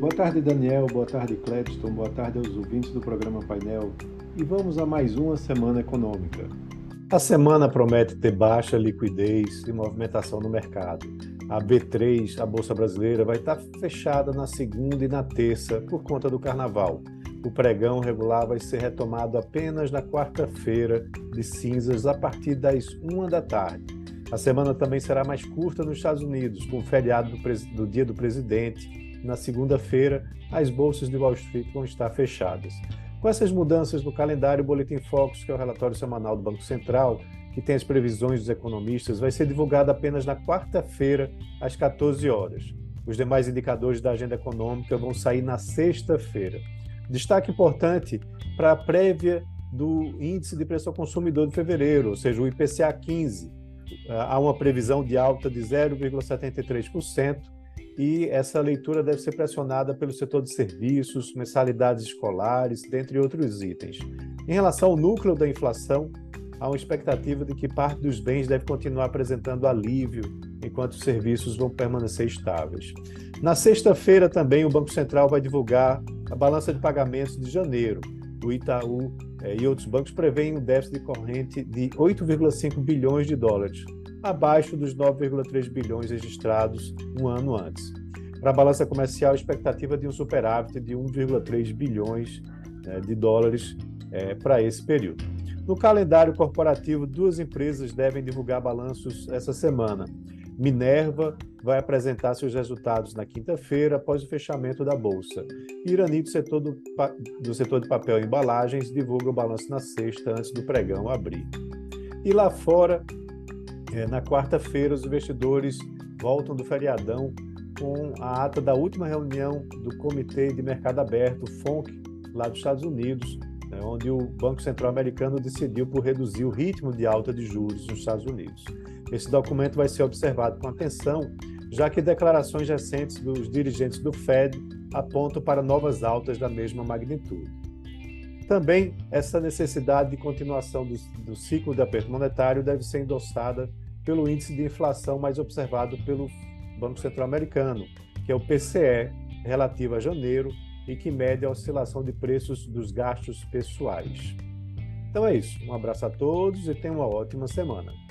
Boa tarde, Daniel. Boa tarde, Clepston. Boa tarde aos ouvintes do programa Painel. E vamos a mais uma semana econômica. A semana promete ter baixa liquidez e movimentação no mercado. A B3, a Bolsa Brasileira, vai estar fechada na segunda e na terça por conta do carnaval. O pregão regular vai ser retomado apenas na quarta-feira de cinzas a partir das uma da tarde. A semana também será mais curta nos Estados Unidos, com o feriado do, do Dia do Presidente. Na segunda-feira, as bolsas de Wall Street vão estar fechadas. Com essas mudanças no calendário, o Boletim Focus, que é o relatório semanal do Banco Central, que tem as previsões dos economistas, vai ser divulgado apenas na quarta-feira, às 14 horas. Os demais indicadores da agenda econômica vão sair na sexta-feira. Destaque importante para a prévia do Índice de Preço ao Consumidor de fevereiro, ou seja, o IPCA 15. Há uma previsão de alta de 0,73%, e essa leitura deve ser pressionada pelo setor de serviços, mensalidades escolares, dentre outros itens. Em relação ao núcleo da inflação, há uma expectativa de que parte dos bens deve continuar apresentando alívio, enquanto os serviços vão permanecer estáveis. Na sexta-feira também o Banco Central vai divulgar a balança de pagamentos de janeiro. O Itaú eh, e outros bancos prevêem um déficit corrente de 8,5 bilhões de dólares, abaixo dos 9,3 bilhões registrados um ano antes. Para a balança comercial, a expectativa de um superávit de 1,3 bilhões né, de dólares é, para esse período. No calendário corporativo, duas empresas devem divulgar balanços essa semana. Minerva vai apresentar seus resultados na quinta-feira, após o fechamento da bolsa. Irani, do setor, do, do setor de papel e embalagens, divulga o balanço na sexta, antes do pregão abrir. E lá fora, é, na quarta-feira, os investidores voltam do feriadão com a ata da última reunião do Comitê de Mercado Aberto, FONC, lá dos Estados Unidos, né, onde o Banco Central Americano decidiu por reduzir o ritmo de alta de juros nos Estados Unidos. Esse documento vai ser observado com atenção, já que declarações recentes dos dirigentes do Fed apontam para novas altas da mesma magnitude. Também essa necessidade de continuação do, do ciclo de aperto monetário deve ser endossada pelo índice de inflação mais observado pelo Banco Central Americano, que é o PCE, relativo a janeiro, e que mede a oscilação de preços dos gastos pessoais. Então é isso. Um abraço a todos e tenham uma ótima semana.